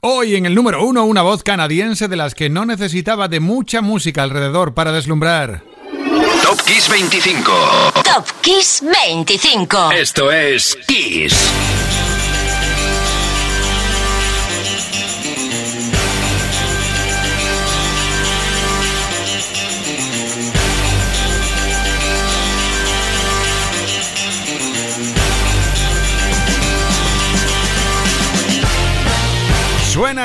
Hoy en el número uno, una voz canadiense de las que no necesitaba de mucha música alrededor para deslumbrar. Top Kiss 25. Top Kiss 25. Esto es Kiss.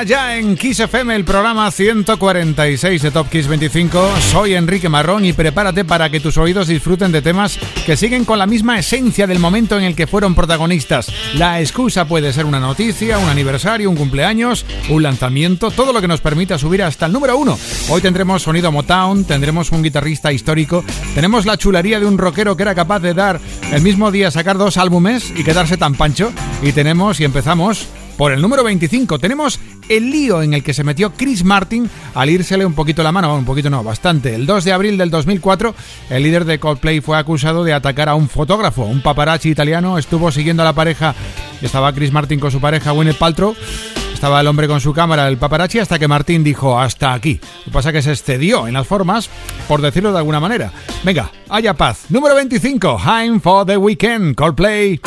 Ya en Kiss FM el programa 146 de Top Kiss 25. Soy Enrique Marrón y prepárate para que tus oídos disfruten de temas que siguen con la misma esencia del momento en el que fueron protagonistas. La excusa puede ser una noticia, un aniversario, un cumpleaños, un lanzamiento, todo lo que nos permita subir hasta el número uno. Hoy tendremos sonido Motown, tendremos un guitarrista histórico, tenemos la chulería de un rockero que era capaz de dar el mismo día sacar dos álbumes y quedarse tan pancho. Y tenemos y empezamos por el número 25 tenemos el lío en el que se metió Chris Martin al írsele un poquito la mano, un poquito no, bastante. El 2 de abril del 2004, el líder de Coldplay fue acusado de atacar a un fotógrafo. Un paparazzi italiano estuvo siguiendo a la pareja, estaba Chris Martin con su pareja Gwyneth Paltrow. Estaba el hombre con su cámara, el paparazzi, hasta que Martin dijo hasta aquí. Lo que pasa es que se excedió en las formas, por decirlo de alguna manera. Venga, haya paz. Número 25, Time for the Weekend, Coldplay.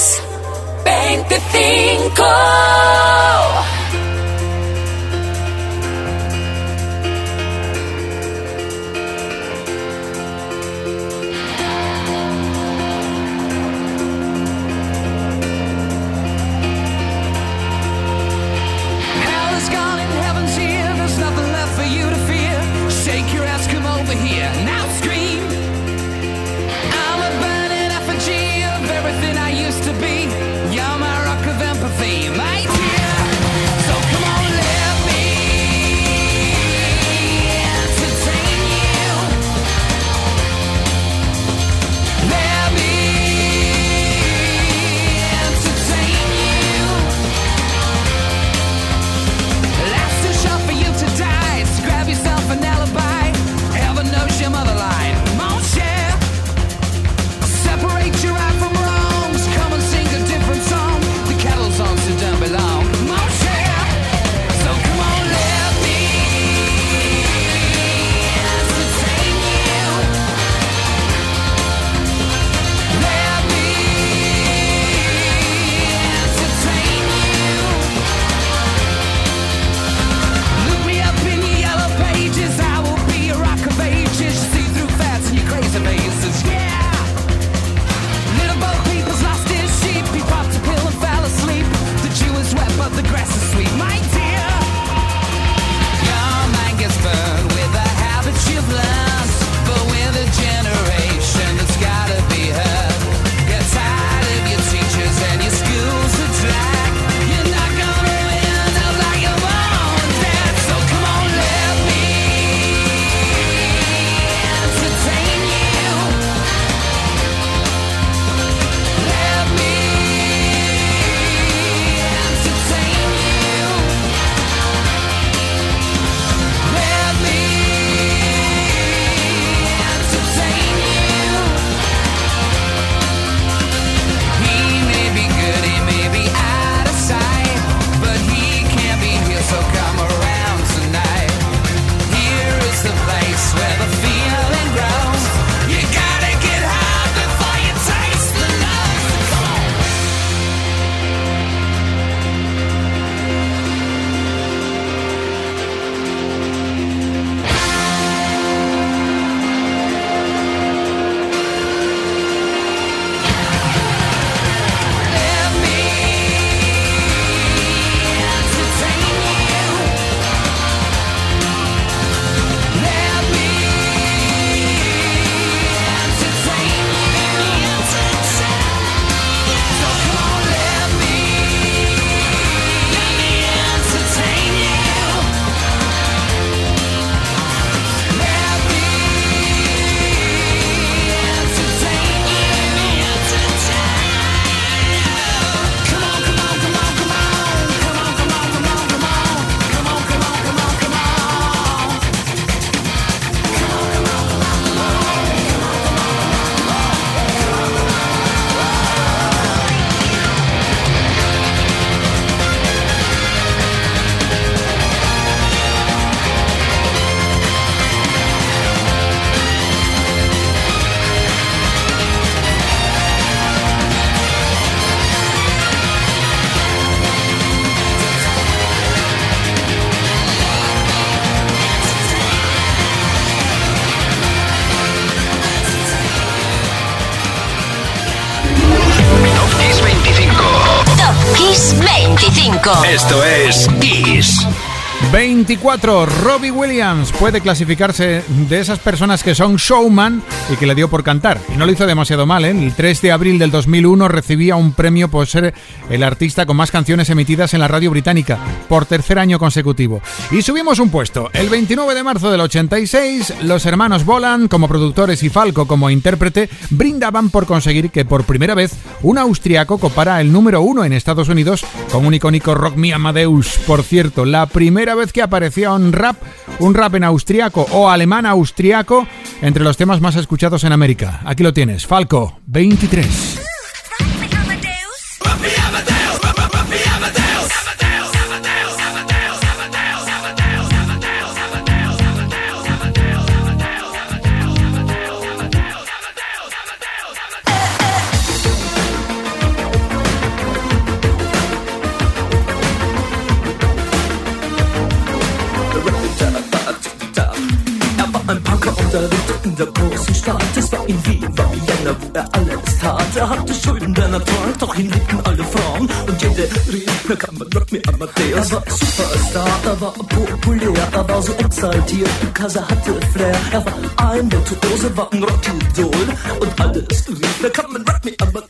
25 Esto es. 24. Robbie Williams puede clasificarse de esas personas que son showman y que le dio por cantar. Y no lo hizo demasiado mal, ¿eh? El 3 de abril del 2001 recibía un premio por ser el artista con más canciones emitidas en la radio británica, por tercer año consecutivo. Y subimos un puesto. El 29 de marzo del 86, los hermanos Bolan, como productores y Falco como intérprete, brindaban por conseguir que por primera vez un austriaco copara el número uno en Estados Unidos con un icónico Rock Me Amadeus. Por cierto, la primera vez que aparecía un rap, un rap en austriaco o alemán austriaco entre los temas más escuchados en América. Aquí lo tienes, Falco 23. der großen Stadt, es war in Wien, war Vienna, wo er alles tat. Er hatte Schulden, denn er trank, doch ihn liebten alle Frauen. Und jede rief, na kann man Rock me Amadeus. Er war Superstar, er war populär, er war so exaltiert, because er hatte Flair. Er war ein Virtuose, war ein Rockidol. Und alles rief, na kann man Rock me Amadeus.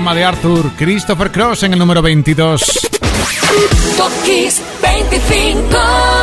Tema de Arthur, Christopher Cross en el número 22. Top Kiss 25.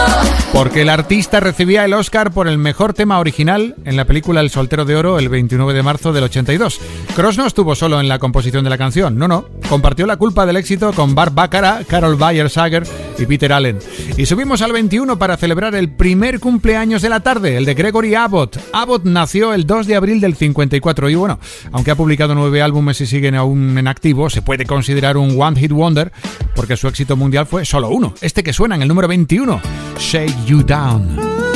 Porque el artista recibía el Oscar por el mejor tema original en la película El Soltero de Oro el 29 de marzo del 82. Cross no estuvo solo en la composición de la canción, no, no. Compartió la culpa del éxito con Bart Baccarat, Carol Bayer Sager y Peter Allen. Y subimos al 21 para celebrar el primer cumpleaños de la tarde, el de Gregory Abbott. Abbott nació el 2 de abril del 54 y bueno, aunque ha publicado nueve álbumes y siguen aún en activo, se puede considerar un One Hit Wonder porque su éxito mundial fue solo uno, este que suena en el número 21, Shake You Down.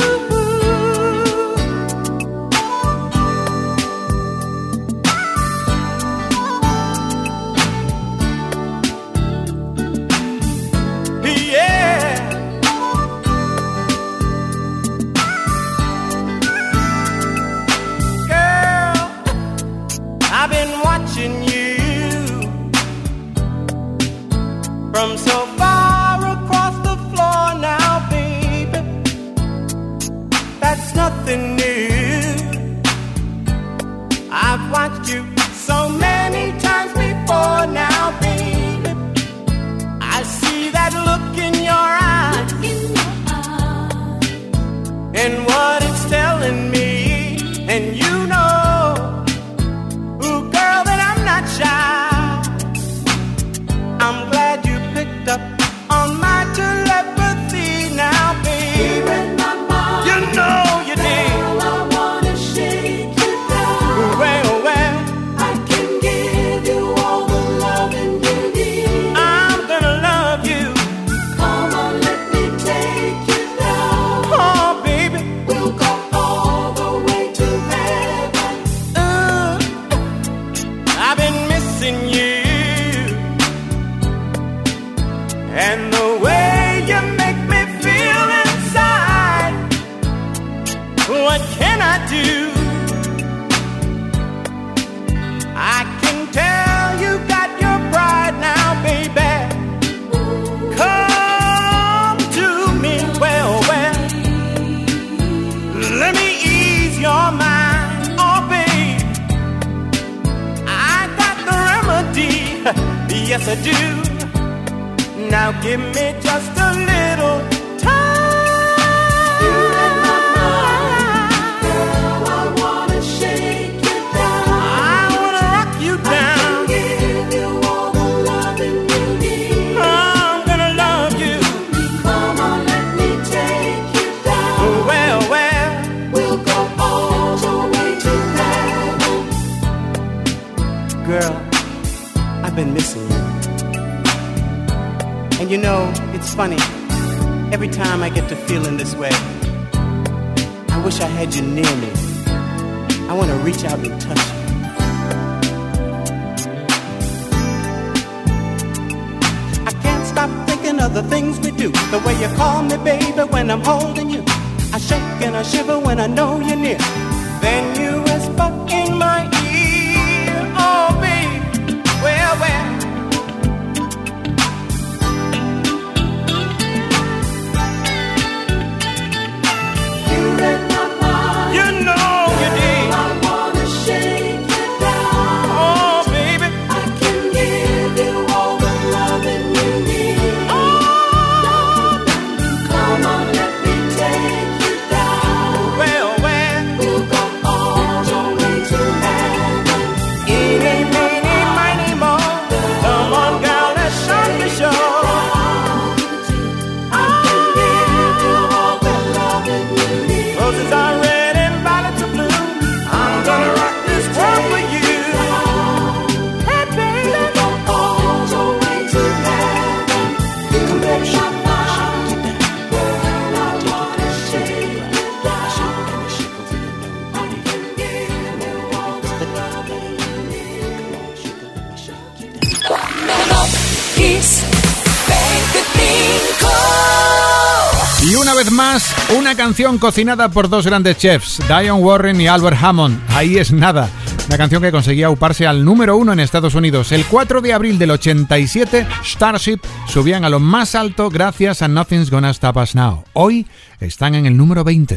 Canción cocinada por dos grandes chefs, Diane Warren y Albert Hammond. Ahí es nada. La canción que conseguía uparse al número uno en Estados Unidos. El 4 de abril del 87, Starship subían a lo más alto gracias a Nothing's Gonna Stop Us Now. Hoy están en el número 20.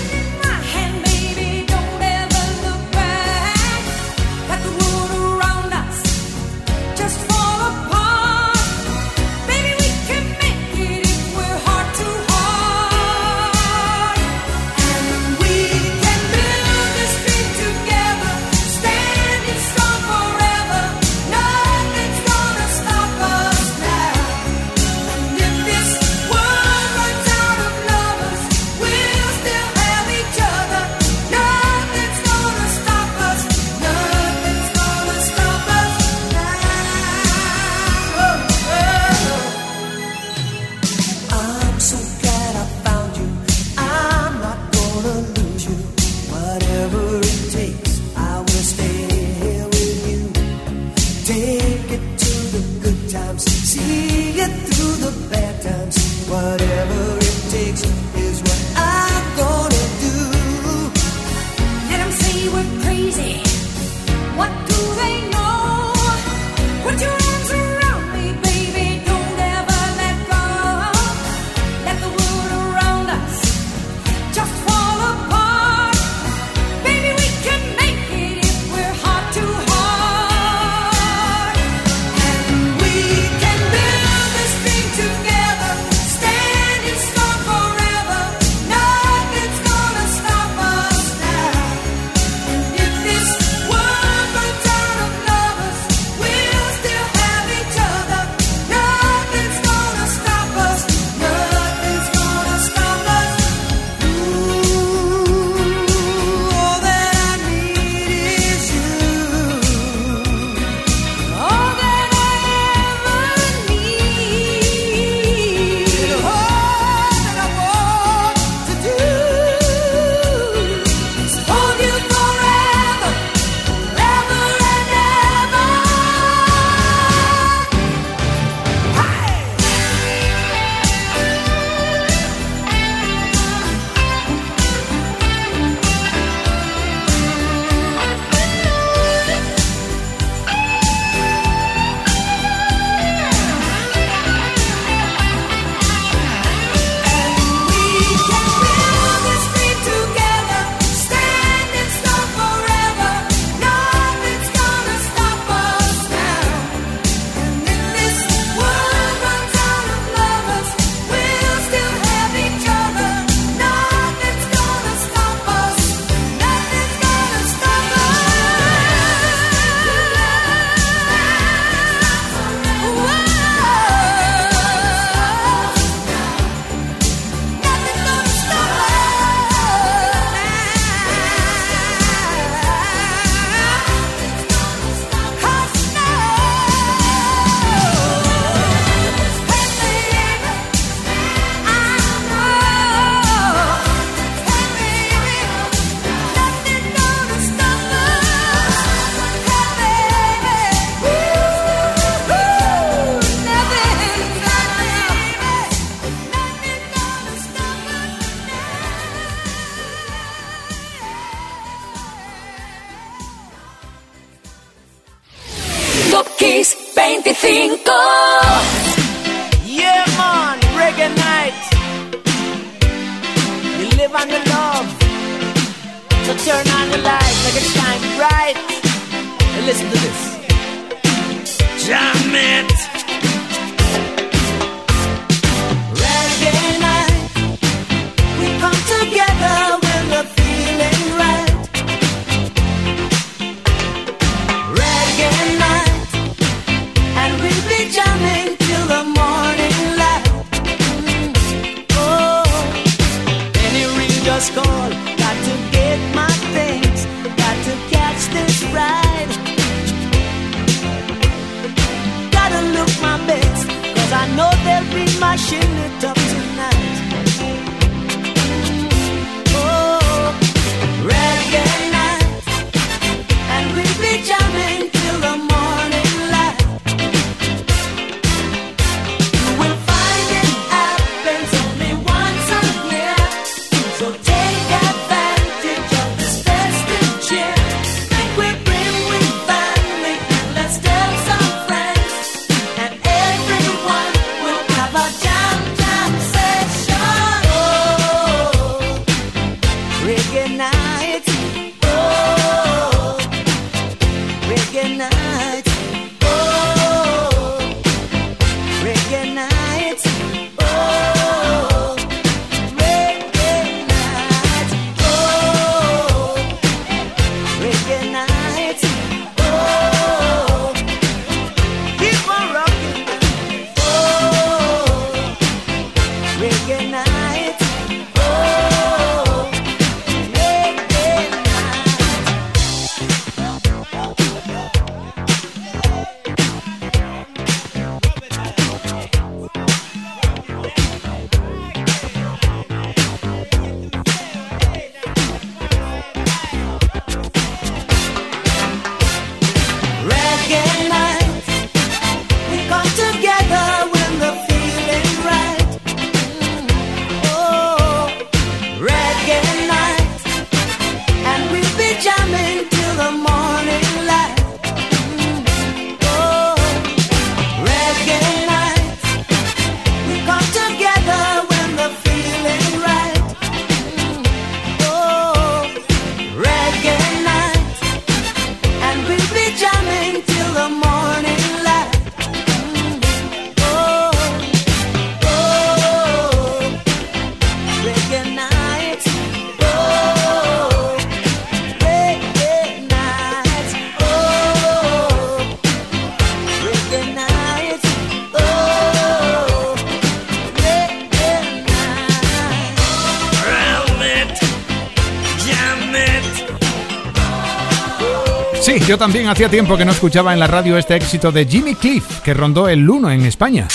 también hacía tiempo que no escuchaba en la radio este éxito de Jimmy Cliff, que rondó el 1 en España.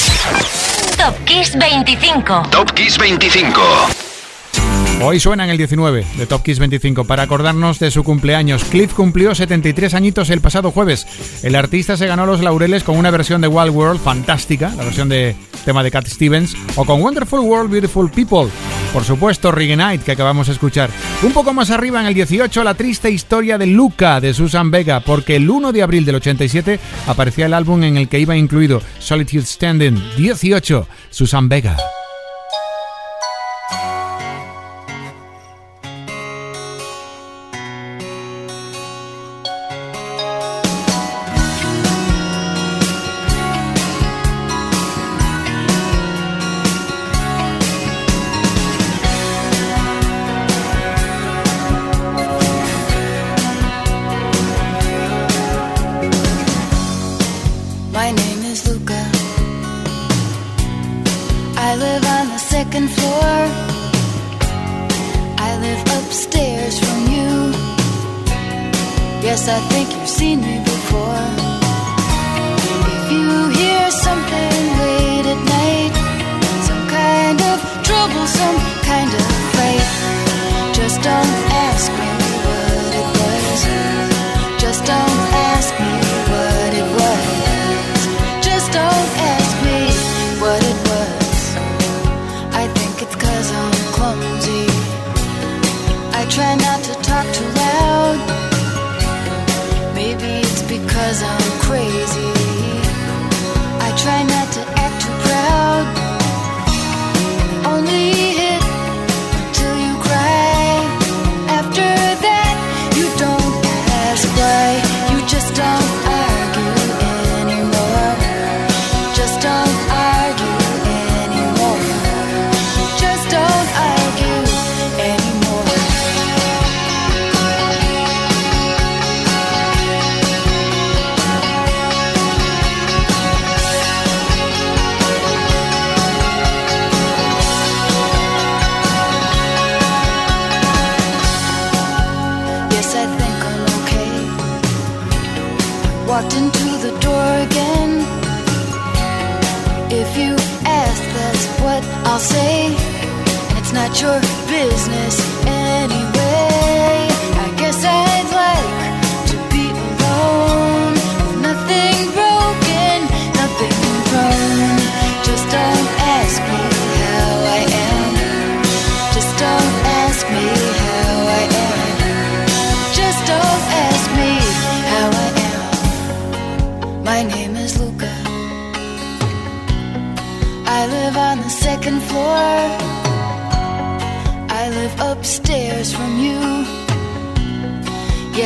Top Kiss 25. Top Kiss 25. Hoy suena en el 19 de Top Kiss 25 para acordarnos de su cumpleaños. Cliff cumplió 73 añitos el pasado jueves. El artista se ganó los laureles con una versión de Wild World fantástica, la versión de tema de Cat Stevens, o con Wonderful World, Beautiful People. Por supuesto, Night, que acabamos de escuchar. Un poco más arriba, en el 18, la triste historia de Luca, de Susan Vega, porque el 1 de abril del 87 aparecía el álbum en el que iba incluido Solitude Standing. 18, Susan Vega. Yes, I think you've seen me before. If you hear something late at night, some kind of trouble, some kind of fight, just don't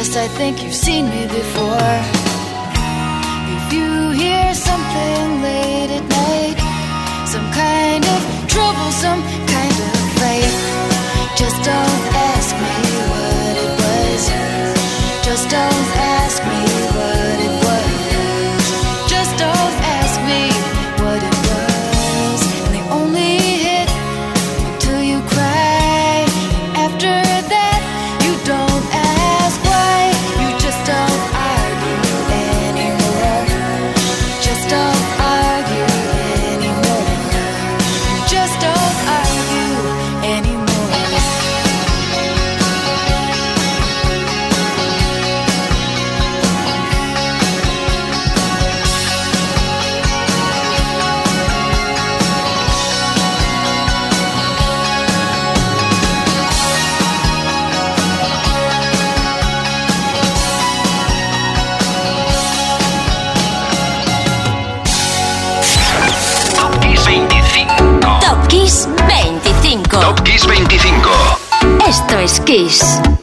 Yes, I think you've seen me before. If you hear something late at night, some kind of troublesome kind of fight, just don't. Doctor Kiss.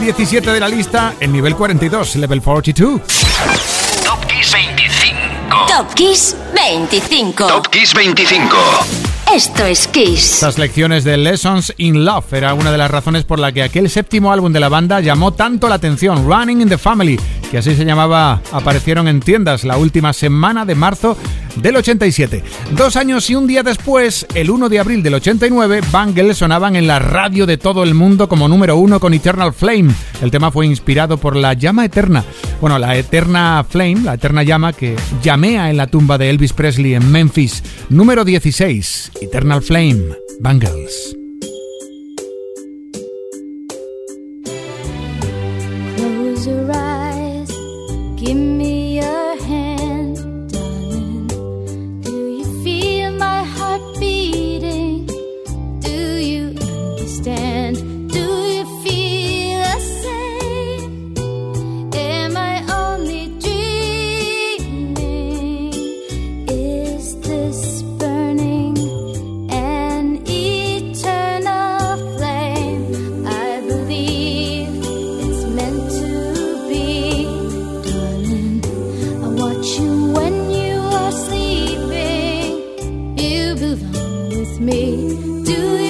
17 de la lista, el nivel 42, level 42. Top Kiss 25. Top Kiss 25. Top Kiss 25. Esto es Kiss. Estas lecciones de Lessons in Love era una de las razones por la que aquel séptimo álbum de la banda llamó tanto la atención, Running in the Family, que así se llamaba, aparecieron en tiendas la última semana de marzo del 87. Dos años y un día después, el 1 de abril del 89, Bangles sonaban en la radio de todo el mundo como número uno con Eternal Flame. El tema fue inspirado por la llama eterna. Bueno, la eterna flame, la eterna llama que llamea en la tumba de Elvis Presley en Memphis. Número 16, Eternal Flame, Bangles. belong with me. Do you?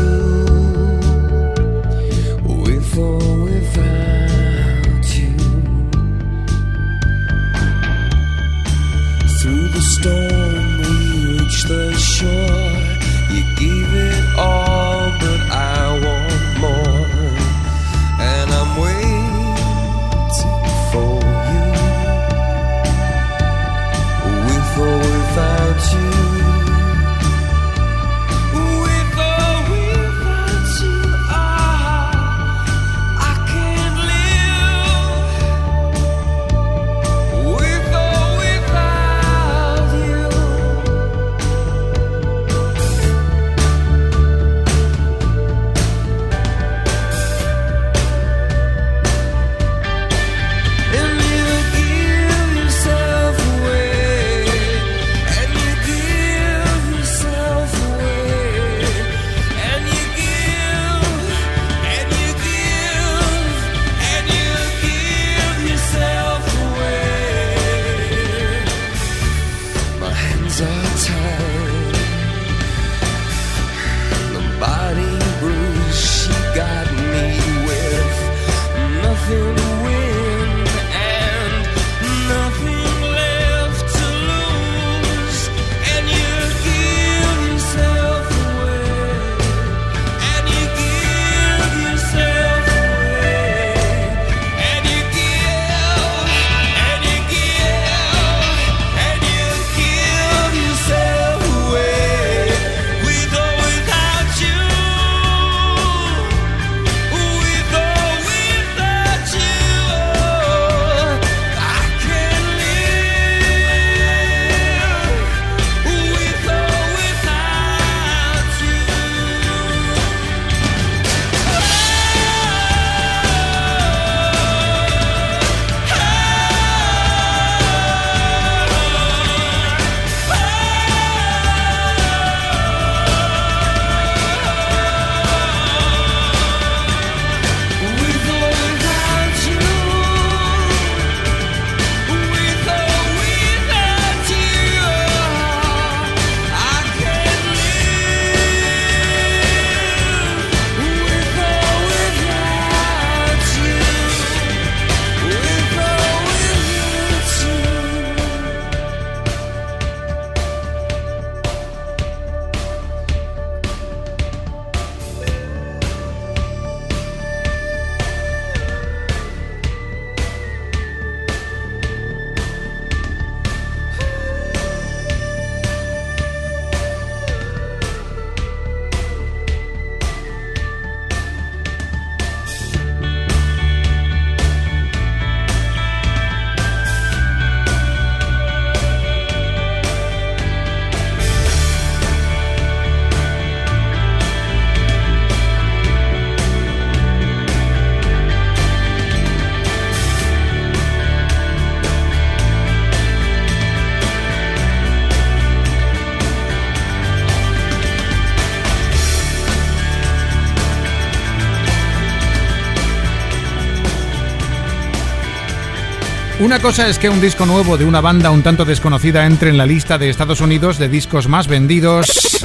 Una cosa es que un disco nuevo de una banda un tanto desconocida entre en la lista de Estados Unidos de discos más vendidos.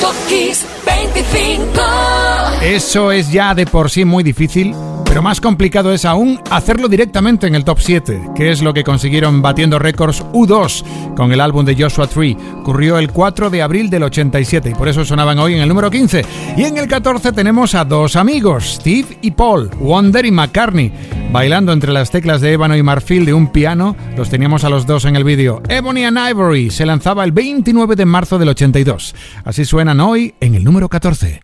Top Kiss 25. Eso es ya de por sí muy difícil, pero más complicado es aún hacerlo directamente en el top 7, que es lo que consiguieron batiendo récords U2 con el álbum de Joshua Tree. Ocurrió el 4 de abril del 87 y por eso sonaban hoy en el número 15. Y en el 14 tenemos a dos amigos, Steve y Paul, Wonder y McCartney, bailando entre las teclas de ébano y marfil de un piano. Los teníamos a los dos en el vídeo. Ebony and Ivory se lanzaba el 29 de marzo del 82. Así suenan hoy en el número 14.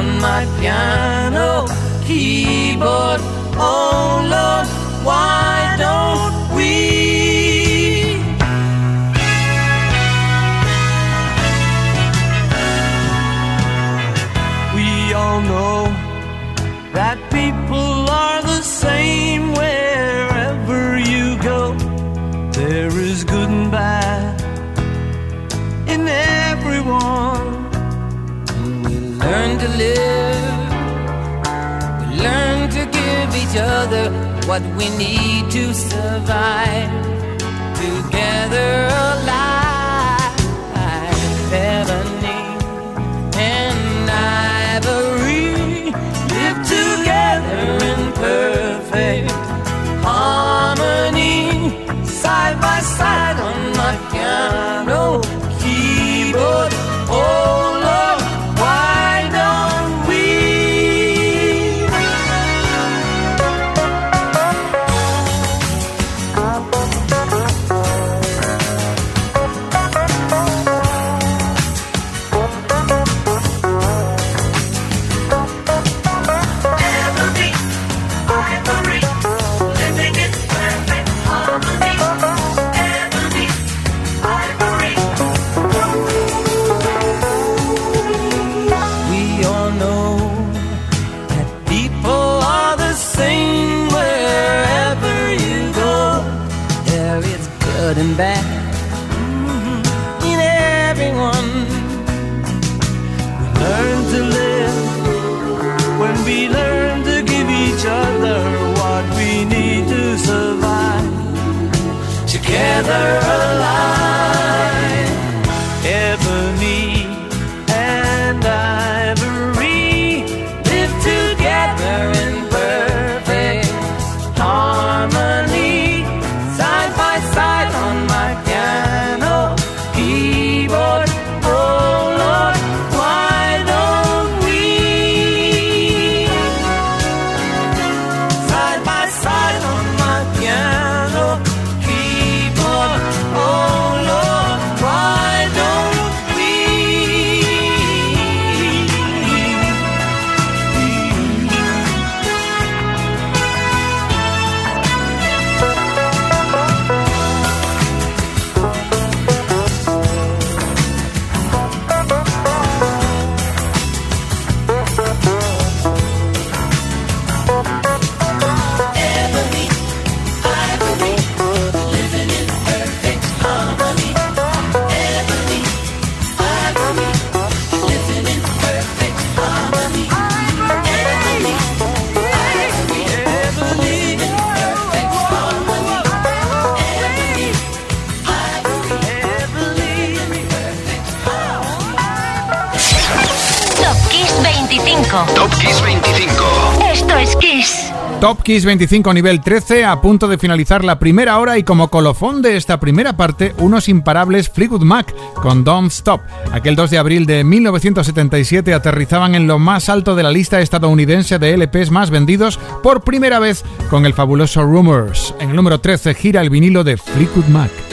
On my piano keyboard. Oh Lord, what we need to survive. Together alive, Together alive, Top Kiss 25 nivel 13 a punto de finalizar la primera hora y como colofón de esta primera parte unos imparables Fleetwood Mac con Don't Stop. Aquel 2 de abril de 1977 aterrizaban en lo más alto de la lista estadounidense de LPs más vendidos por primera vez con el fabuloso Rumors. En el número 13 gira el vinilo de Fleetwood Mac.